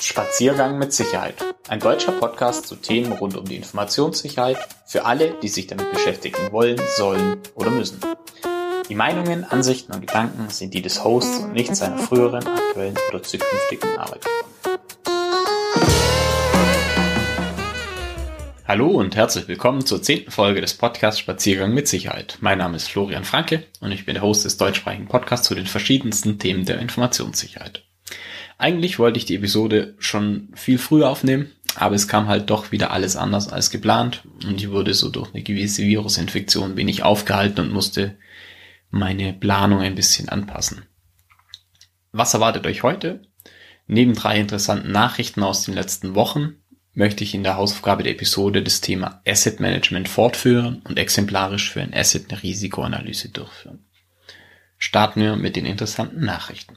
Spaziergang mit Sicherheit. Ein deutscher Podcast zu Themen rund um die Informationssicherheit für alle, die sich damit beschäftigen wollen, sollen oder müssen. Die Meinungen, Ansichten und Gedanken sind die des Hosts und nicht seiner früheren, aktuellen oder zukünftigen Arbeitgeber. Hallo und herzlich willkommen zur zehnten Folge des Podcasts Spaziergang mit Sicherheit. Mein Name ist Florian Franke und ich bin der Host des deutschsprachigen Podcasts zu den verschiedensten Themen der Informationssicherheit. Eigentlich wollte ich die Episode schon viel früher aufnehmen, aber es kam halt doch wieder alles anders als geplant und ich wurde so durch eine gewisse Virusinfektion wenig aufgehalten und musste meine Planung ein bisschen anpassen. Was erwartet euch heute? Neben drei interessanten Nachrichten aus den letzten Wochen möchte ich in der Hausaufgabe der Episode das Thema Asset Management fortführen und exemplarisch für ein Asset eine Risikoanalyse durchführen. Starten wir mit den interessanten Nachrichten.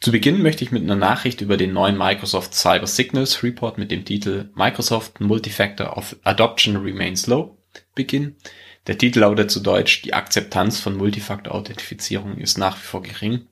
Zu Beginn möchte ich mit einer Nachricht über den neuen Microsoft Cyber Signals Report mit dem Titel Microsoft Multifactor of Adoption Remains Low beginnen. Der Titel lautet zu Deutsch, die Akzeptanz von Multifaktor-Authentifizierung ist nach wie vor gering.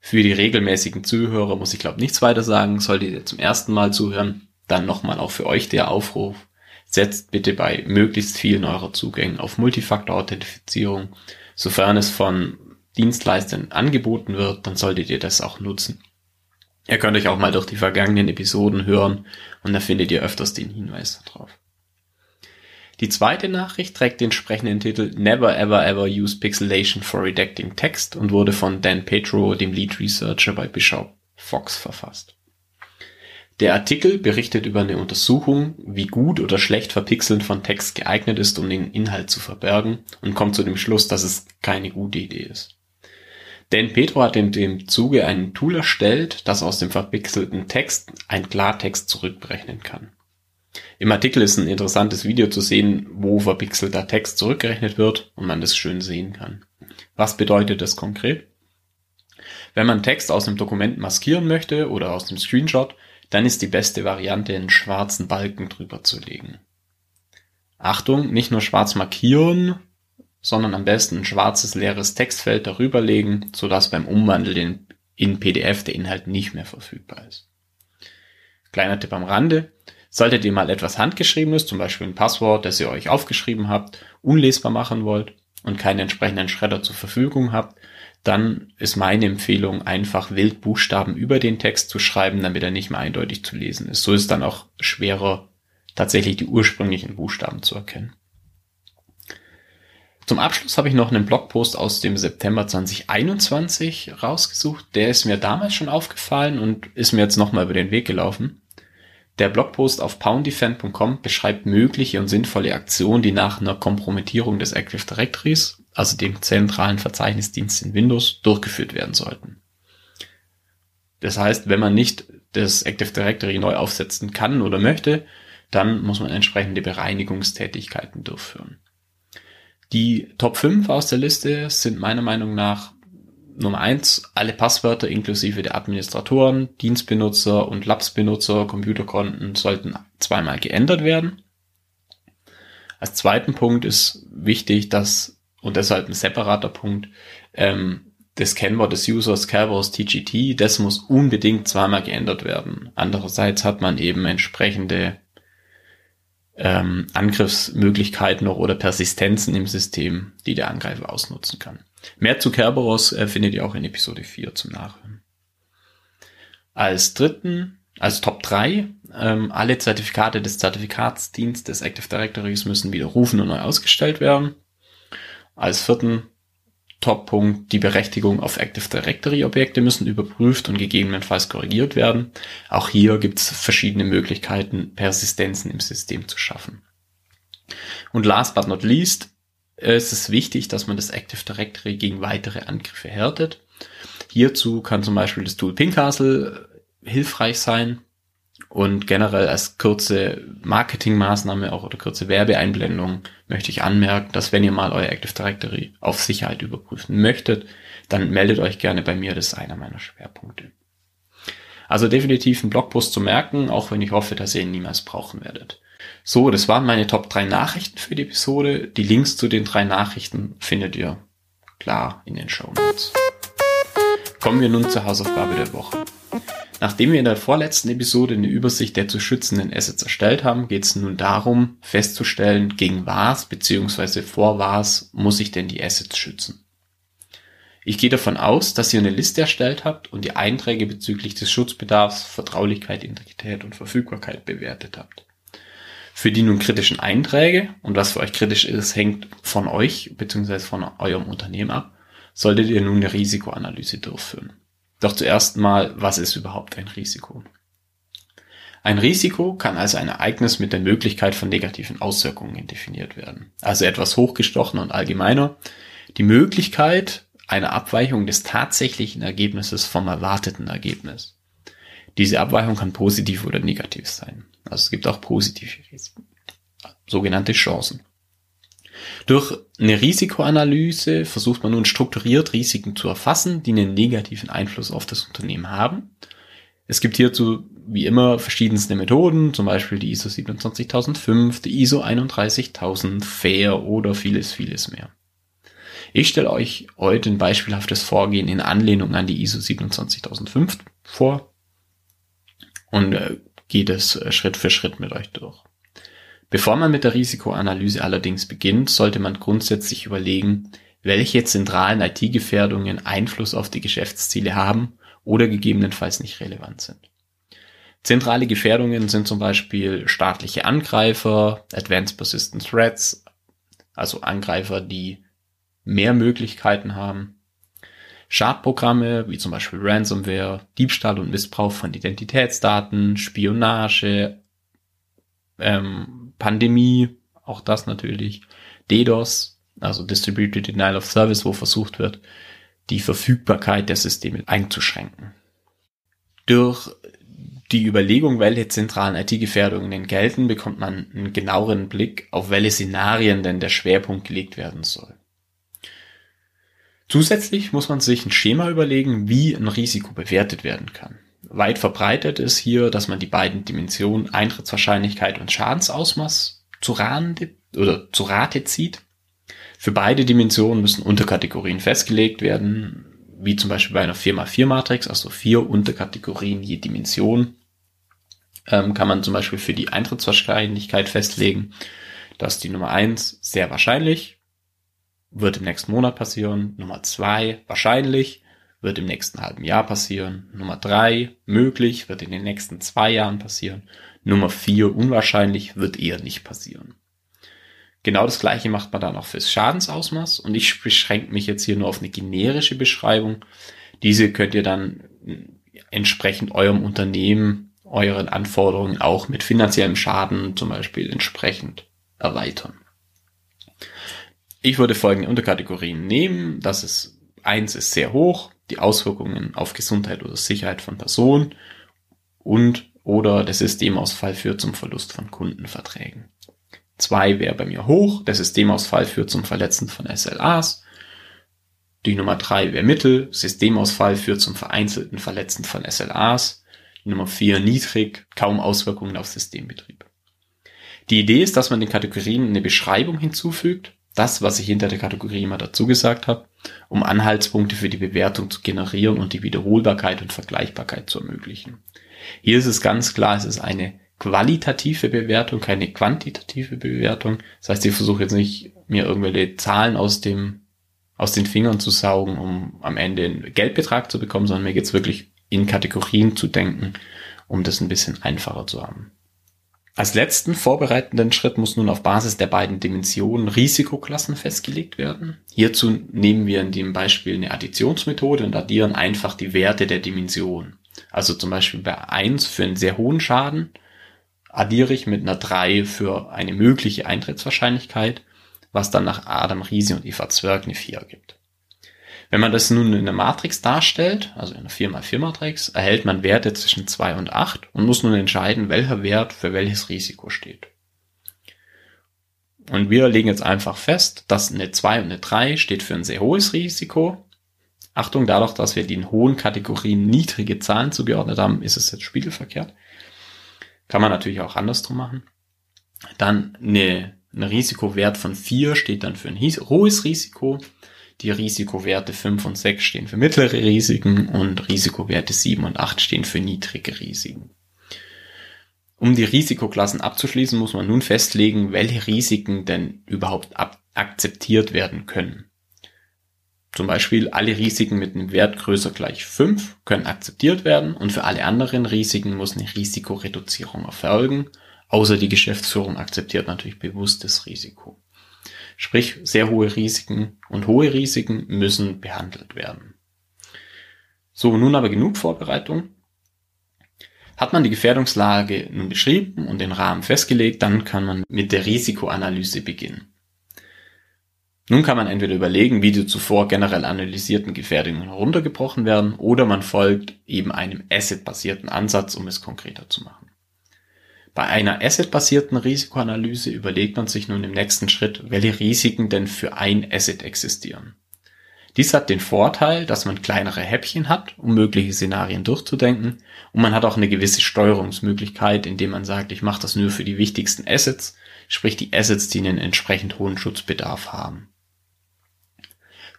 Für die regelmäßigen Zuhörer muss ich glaube nichts weiter sagen. Solltet ihr zum ersten Mal zuhören, dann nochmal auch für euch der Aufruf. Setzt bitte bei möglichst vielen eurer Zugängen auf Multifaktor-Authentifizierung, sofern es von Dienstleistern angeboten wird, dann solltet ihr das auch nutzen. Ihr könnt euch auch mal durch die vergangenen Episoden hören und da findet ihr öfters den Hinweis darauf. Die zweite Nachricht trägt den entsprechenden Titel Never Ever Ever Use Pixelation for Redacting Text und wurde von Dan Petro, dem Lead Researcher bei Bishop Fox verfasst. Der Artikel berichtet über eine Untersuchung, wie gut oder schlecht Verpixeln von Text geeignet ist, um den Inhalt zu verbergen und kommt zu dem Schluss, dass es keine gute Idee ist. Denn Petro hat in dem Zuge ein Tool erstellt, das aus dem verpixelten Text ein Klartext zurückberechnen kann. Im Artikel ist ein interessantes Video zu sehen, wo verpixelter Text zurückgerechnet wird und man das schön sehen kann. Was bedeutet das konkret? Wenn man Text aus einem Dokument maskieren möchte oder aus dem Screenshot, dann ist die beste Variante, einen schwarzen Balken drüber zu legen. Achtung, nicht nur schwarz markieren, sondern am besten ein schwarzes leeres Textfeld darüber legen, sodass beim Umwandeln in PDF der Inhalt nicht mehr verfügbar ist. Kleiner Tipp am Rande. Solltet ihr mal etwas handgeschriebenes, zum Beispiel ein Passwort, das ihr euch aufgeschrieben habt, unlesbar machen wollt und keinen entsprechenden Schredder zur Verfügung habt, dann ist meine Empfehlung, einfach wild Buchstaben über den Text zu schreiben, damit er nicht mehr eindeutig zu lesen ist. So ist dann auch schwerer, tatsächlich die ursprünglichen Buchstaben zu erkennen. Zum Abschluss habe ich noch einen Blogpost aus dem September 2021 rausgesucht. Der ist mir damals schon aufgefallen und ist mir jetzt nochmal über den Weg gelaufen. Der Blogpost auf pounddefend.com beschreibt mögliche und sinnvolle Aktionen, die nach einer Kompromittierung des Active Directories, also dem zentralen Verzeichnisdienst in Windows, durchgeführt werden sollten. Das heißt, wenn man nicht das Active Directory neu aufsetzen kann oder möchte, dann muss man entsprechende Bereinigungstätigkeiten durchführen. Die Top 5 aus der Liste sind meiner Meinung nach Nummer 1, alle Passwörter inklusive der Administratoren, Dienstbenutzer und Labs-Benutzer, Computerkonten sollten zweimal geändert werden. Als zweiten Punkt ist wichtig, dass, und deshalb ein separater Punkt, ähm, das Kennwort des Users Kerberos TGT, das muss unbedingt zweimal geändert werden. Andererseits hat man eben entsprechende ähm, Angriffsmöglichkeiten noch oder Persistenzen im System, die der Angreifer ausnutzen kann. Mehr zu Kerberos äh, findet ihr auch in Episode 4 zum Nachhören. Als dritten, als Top 3, ähm, alle Zertifikate des Zertifikatsdienstes Active Directories müssen widerrufen und neu ausgestellt werden. Als vierten Top-Punkt, die Berechtigung auf Active Directory Objekte müssen überprüft und gegebenenfalls korrigiert werden. Auch hier gibt es verschiedene Möglichkeiten, Persistenzen im System zu schaffen. Und last but not least ist es wichtig, dass man das Active Directory gegen weitere Angriffe härtet. Hierzu kann zum Beispiel das Tool Pincastle hilfreich sein und generell als kurze Marketingmaßnahme auch oder kurze Werbeeinblendung möchte ich anmerken, dass wenn ihr mal euer Active Directory auf Sicherheit überprüfen möchtet, dann meldet euch gerne bei mir, das ist einer meiner Schwerpunkte. Also definitiv ein Blogpost zu merken, auch wenn ich hoffe, dass ihr ihn niemals brauchen werdet. So, das waren meine Top 3 Nachrichten für die Episode. Die Links zu den drei Nachrichten findet ihr klar in den Show Notes. Kommen wir nun zur Hausaufgabe der Woche. Nachdem wir in der vorletzten Episode eine Übersicht der zu schützenden Assets erstellt haben, geht es nun darum, festzustellen, gegen was bzw. vor was muss ich denn die Assets schützen. Ich gehe davon aus, dass ihr eine Liste erstellt habt und die Einträge bezüglich des Schutzbedarfs, Vertraulichkeit, Integrität und Verfügbarkeit bewertet habt. Für die nun kritischen Einträge, und was für euch kritisch ist, hängt von euch bzw. von eurem Unternehmen ab, solltet ihr nun eine Risikoanalyse durchführen. Doch zuerst mal, was ist überhaupt ein Risiko? Ein Risiko kann als ein Ereignis mit der Möglichkeit von negativen Auswirkungen definiert werden. Also etwas hochgestochener und allgemeiner. Die Möglichkeit einer Abweichung des tatsächlichen Ergebnisses vom erwarteten Ergebnis. Diese Abweichung kann positiv oder negativ sein. Also es gibt auch positive Risiken, sogenannte Chancen. Durch eine Risikoanalyse versucht man nun strukturiert Risiken zu erfassen, die einen negativen Einfluss auf das Unternehmen haben. Es gibt hierzu wie immer verschiedenste Methoden, zum Beispiel die ISO 27005, die ISO 31000, FAIR oder vieles, vieles mehr. Ich stelle euch heute ein beispielhaftes Vorgehen in Anlehnung an die ISO 27005 vor und äh, geht es äh, Schritt für Schritt mit euch durch. Bevor man mit der Risikoanalyse allerdings beginnt, sollte man grundsätzlich überlegen, welche zentralen IT-Gefährdungen Einfluss auf die Geschäftsziele haben oder gegebenenfalls nicht relevant sind. Zentrale Gefährdungen sind zum Beispiel staatliche Angreifer, Advanced Persistent Threats, also Angreifer, die mehr Möglichkeiten haben, Schadprogramme wie zum Beispiel Ransomware, Diebstahl und Missbrauch von Identitätsdaten, Spionage, ähm, Pandemie, auch das natürlich, DDoS, also Distributed Denial of Service, wo versucht wird, die Verfügbarkeit der Systeme einzuschränken. Durch die Überlegung, welche zentralen IT-Gefährdungen denn gelten, bekommt man einen genaueren Blick, auf welche Szenarien denn der Schwerpunkt gelegt werden soll. Zusätzlich muss man sich ein Schema überlegen, wie ein Risiko bewertet werden kann. Weit verbreitet ist hier, dass man die beiden Dimensionen Eintrittswahrscheinlichkeit und Schadensausmaß zu Rate, oder zu Rate zieht. Für beide Dimensionen müssen Unterkategorien festgelegt werden, wie zum Beispiel bei einer 4x4-Matrix, also vier Unterkategorien je Dimension. Ähm, kann man zum Beispiel für die Eintrittswahrscheinlichkeit festlegen, dass die Nummer eins sehr wahrscheinlich wird im nächsten Monat passieren, Nummer zwei wahrscheinlich wird im nächsten halben Jahr passieren. Nummer drei, möglich, wird in den nächsten zwei Jahren passieren. Nummer vier, unwahrscheinlich, wird eher nicht passieren. Genau das gleiche macht man dann auch fürs Schadensausmaß und ich beschränke mich jetzt hier nur auf eine generische Beschreibung. Diese könnt ihr dann entsprechend eurem Unternehmen, euren Anforderungen auch mit finanziellem Schaden zum Beispiel entsprechend erweitern. Ich würde folgende Unterkategorien nehmen. Das ist eins ist sehr hoch, die Auswirkungen auf Gesundheit oder Sicherheit von Personen und oder der Systemausfall führt zum Verlust von Kundenverträgen. Zwei wäre bei mir hoch, der Systemausfall führt zum Verletzen von SLAs. Die Nummer drei wäre mittel, Systemausfall führt zum vereinzelten Verletzen von SLAs. Die Nummer vier niedrig, kaum Auswirkungen auf Systembetrieb. Die Idee ist, dass man den Kategorien eine Beschreibung hinzufügt, das, was ich hinter der Kategorie immer dazu gesagt habe, um Anhaltspunkte für die Bewertung zu generieren und die Wiederholbarkeit und Vergleichbarkeit zu ermöglichen. Hier ist es ganz klar, es ist eine qualitative Bewertung, keine quantitative Bewertung. Das heißt, ich versuche jetzt nicht, mir irgendwelche Zahlen aus dem, aus den Fingern zu saugen, um am Ende einen Geldbetrag zu bekommen, sondern mir geht es wirklich in Kategorien zu denken, um das ein bisschen einfacher zu haben. Als letzten vorbereitenden Schritt muss nun auf Basis der beiden Dimensionen Risikoklassen festgelegt werden. Hierzu nehmen wir in dem Beispiel eine Additionsmethode und addieren einfach die Werte der Dimension. Also zum Beispiel bei 1 für einen sehr hohen Schaden addiere ich mit einer 3 für eine mögliche Eintrittswahrscheinlichkeit, was dann nach Adam Riese und Eva Zwerg eine 4 gibt. Wenn man das nun in einer Matrix darstellt, also in einer 4x4 Matrix, erhält man Werte zwischen 2 und 8 und muss nun entscheiden, welcher Wert für welches Risiko steht. Und wir legen jetzt einfach fest, dass eine 2 und eine 3 steht für ein sehr hohes Risiko. Achtung, dadurch, dass wir den hohen Kategorien niedrige Zahlen zugeordnet haben, ist es jetzt spiegelverkehrt. Kann man natürlich auch andersrum machen. Dann eine, ein Risikowert von 4 steht dann für ein hohes Risiko Die Risikowerte 5 und 6 stehen für mittlere Risiken und Risikowerte 7 und 8 stehen für niedrige Risiken. Um die Risikoklassen abzuschließen, muss man nun festlegen, welche Risiken denn überhaupt akzeptiert werden können. Zum Beispiel alle Risiken mit einem Wert größer gleich 5 können akzeptiert werden und für alle anderen Risiken muss eine Risikoreduzierung erfolgen, außer die Geschäftsführung akzeptiert natürlich bewusstes Risiko. Sprich, sehr hohe Risiken und hohe Risiken müssen behandelt werden. So, nun aber genug Vorbereitung. Hat man die Gefährdungslage nun beschrieben und den Rahmen festgelegt, dann kann man mit der Risikoanalyse beginnen. Nun kann man entweder überlegen, wie die zuvor generell analysierten Gefährdungen heruntergebrochen werden, oder man folgt eben einem Asset-basierten Ansatz, um es konkreter zu machen. Bei einer Asset-basierten Risikoanalyse überlegt man sich nun im nächsten Schritt, welche Risiken denn für ein Asset existieren. Dies hat den Vorteil, dass man kleinere Häppchen hat, um mögliche Szenarien durchzudenken und man hat auch eine gewisse Steuerungsmöglichkeit, indem man sagt, ich mache das nur für die wichtigsten Assets, sprich die Assets, die einen entsprechend hohen Schutzbedarf haben.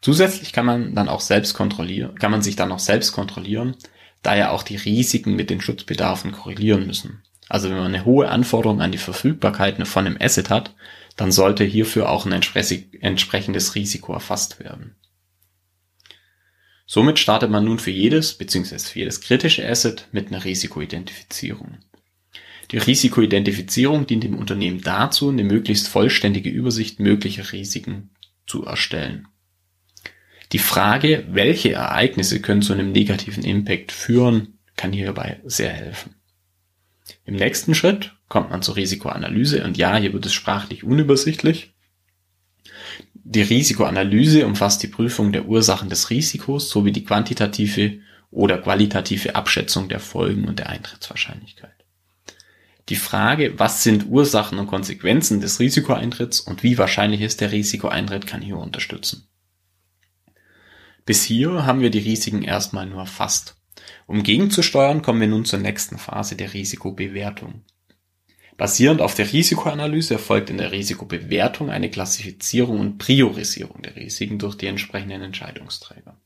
Zusätzlich kann man dann auch selbst kontrollieren, kann man sich dann auch selbst kontrollieren, da ja auch die Risiken mit den Schutzbedarfen korrelieren müssen. Also wenn man eine hohe Anforderung an die Verfügbarkeit von einem Asset hat, dann sollte hierfür auch ein entsprechendes Risiko erfasst werden. Somit startet man nun für jedes bzw. für jedes kritische Asset mit einer Risikoidentifizierung. Die Risikoidentifizierung dient dem Unternehmen dazu, eine möglichst vollständige Übersicht möglicher Risiken zu erstellen. Die Frage, welche Ereignisse können zu einem negativen Impact führen, kann hierbei sehr helfen. Im nächsten Schritt kommt man zur Risikoanalyse und ja, hier wird es sprachlich unübersichtlich. Die Risikoanalyse umfasst die Prüfung der Ursachen des Risikos sowie die quantitative oder qualitative Abschätzung der Folgen und der Eintrittswahrscheinlichkeit. Die Frage, was sind Ursachen und Konsequenzen des Risikoeintritts und wie wahrscheinlich ist der Risikoeintritt, kann hier unterstützen. Bis hier haben wir die Risiken erstmal nur erfasst. Um gegenzusteuern, kommen wir nun zur nächsten Phase der Risikobewertung. Basierend auf der Risikoanalyse erfolgt in der Risikobewertung eine Klassifizierung und Priorisierung der Risiken durch die entsprechenden Entscheidungsträger.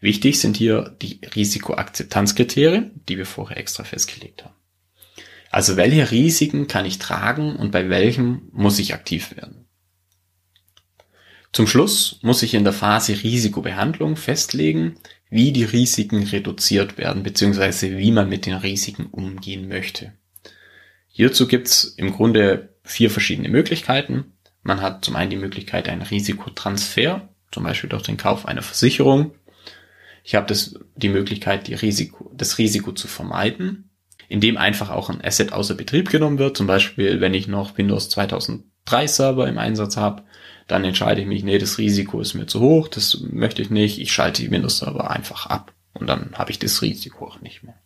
Wichtig sind hier die Risikoakzeptanzkriterien, die wir vorher extra festgelegt haben. Also welche Risiken kann ich tragen und bei welchem muss ich aktiv werden? Zum Schluss muss ich in der Phase Risikobehandlung festlegen, wie die Risiken reduziert werden bzw. wie man mit den Risiken umgehen möchte. Hierzu gibt's im Grunde vier verschiedene Möglichkeiten. Man hat zum einen die Möglichkeit einen Risikotransfer, zum Beispiel durch den Kauf einer Versicherung. Ich habe die Möglichkeit, die Risiko, das Risiko zu vermeiden, indem einfach auch ein Asset außer Betrieb genommen wird. Zum Beispiel, wenn ich noch Windows 2003 Server im Einsatz habe, dann entscheide ich mich, nee, das Risiko ist mir zu hoch, das möchte ich nicht, ich schalte die Windows Server einfach ab und dann habe ich das Risiko auch nicht mehr.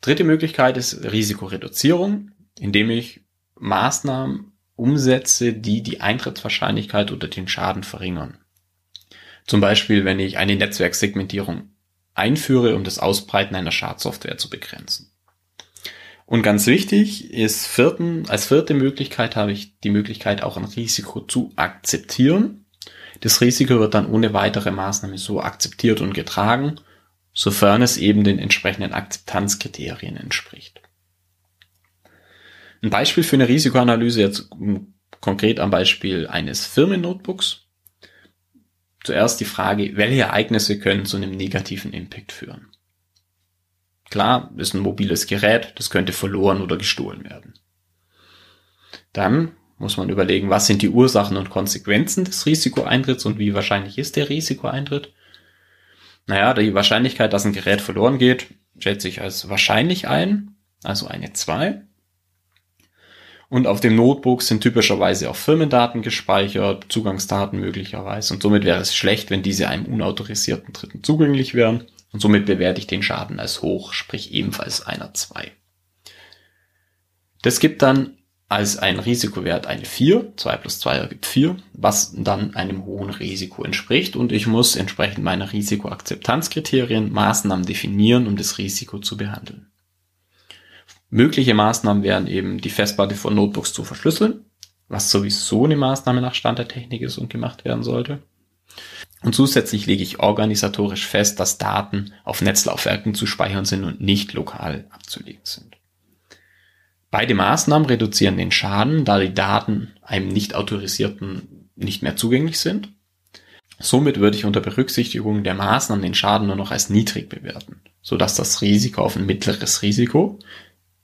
Dritte Möglichkeit ist Risikoreduzierung, indem ich Maßnahmen umsetze, die die Eintrittswahrscheinlichkeit oder den Schaden verringern. Zum Beispiel, wenn ich eine Netzwerksegmentierung einführe, um das Ausbreiten einer Schadsoftware zu begrenzen. Und ganz wichtig ist vierten, als vierte Möglichkeit habe ich die Möglichkeit, auch ein Risiko zu akzeptieren. Das Risiko wird dann ohne weitere Maßnahme so akzeptiert und getragen sofern es eben den entsprechenden Akzeptanzkriterien entspricht. Ein Beispiel für eine Risikoanalyse jetzt konkret am Beispiel eines Firmennotebooks. Zuerst die Frage, welche Ereignisse können zu einem negativen Impact führen? Klar, ist ein mobiles Gerät, das könnte verloren oder gestohlen werden. Dann muss man überlegen, was sind die Ursachen und Konsequenzen des Risikoeintritts und wie wahrscheinlich ist der Risikoeintritt. Naja, die Wahrscheinlichkeit, dass ein Gerät verloren geht, schätze ich als wahrscheinlich ein, also eine 2. Und auf dem Notebook sind typischerweise auch Firmendaten gespeichert, Zugangsdaten möglicherweise. Und somit wäre es schlecht, wenn diese einem unautorisierten Dritten zugänglich wären. Und somit bewerte ich den Schaden als hoch, sprich ebenfalls einer 2. Das gibt dann als ein Risikowert eine 4, 2 plus 2 ergibt 4, was dann einem hohen Risiko entspricht und ich muss entsprechend meiner Risikoakzeptanzkriterien Maßnahmen definieren, um das Risiko zu behandeln. Mögliche Maßnahmen wären eben die Festplatte von Notebooks zu verschlüsseln, was sowieso eine Maßnahme nach Stand der Technik ist und gemacht werden sollte. Und zusätzlich lege ich organisatorisch fest, dass Daten auf Netzlaufwerken zu speichern sind und nicht lokal abzulegen sind. Beide Maßnahmen reduzieren den Schaden, da die Daten einem nicht autorisierten nicht mehr zugänglich sind. Somit würde ich unter Berücksichtigung der Maßnahmen den Schaden nur noch als niedrig bewerten, sodass das Risiko auf ein mittleres Risiko,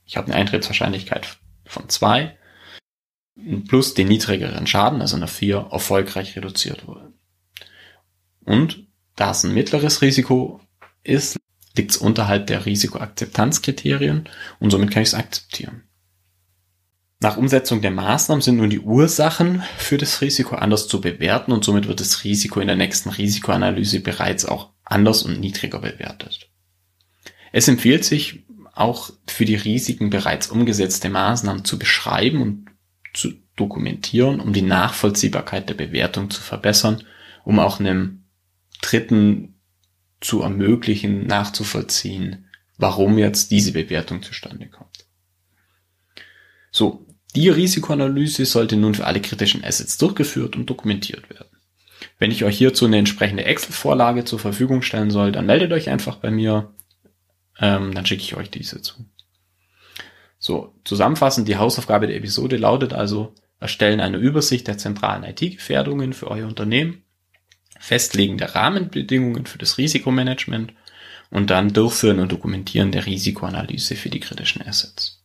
ich habe eine Eintrittswahrscheinlichkeit von zwei plus den niedrigeren Schaden, also eine vier, erfolgreich reduziert wurde. Und da es ein mittleres Risiko ist, liegt es unterhalb der Risikoakzeptanzkriterien und somit kann ich es akzeptieren. Nach Umsetzung der Maßnahmen sind nun die Ursachen für das Risiko anders zu bewerten und somit wird das Risiko in der nächsten Risikoanalyse bereits auch anders und niedriger bewertet. Es empfiehlt sich auch für die Risiken bereits umgesetzte Maßnahmen zu beschreiben und zu dokumentieren, um die Nachvollziehbarkeit der Bewertung zu verbessern, um auch einem Dritten zu ermöglichen, nachzuvollziehen, warum jetzt diese Bewertung zustande kommt. So, die Risikoanalyse sollte nun für alle kritischen Assets durchgeführt und dokumentiert werden. Wenn ich euch hierzu eine entsprechende Excel-Vorlage zur Verfügung stellen soll, dann meldet euch einfach bei mir, ähm, dann schicke ich euch diese zu. So, zusammenfassend, die Hausaufgabe der Episode lautet also, erstellen eine Übersicht der zentralen IT-Gefährdungen für euer Unternehmen, festlegen der Rahmenbedingungen für das Risikomanagement und dann durchführen und dokumentieren der Risikoanalyse für die kritischen Assets.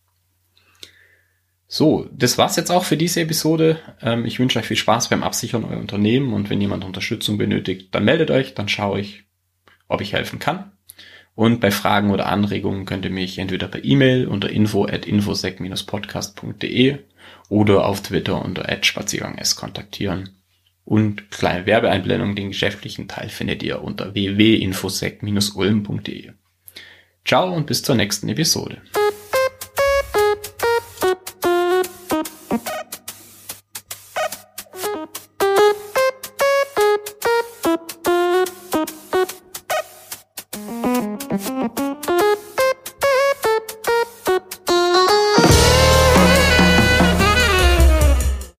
So, das war's jetzt auch für diese Episode. Ähm, ich wünsche euch viel Spaß beim Absichern eurer Unternehmen und wenn jemand Unterstützung benötigt, dann meldet euch, dann schaue ich, ob ich helfen kann. Und bei Fragen oder Anregungen könnt ihr mich entweder per E-Mail unter info at infosec-podcast.de oder auf Twitter unter @spaziergangs kontaktieren. Und kleine Werbeeinblendung, den geschäftlichen Teil findet ihr unter www.infosec-ulm.de. Ciao und bis zur nächsten Episode.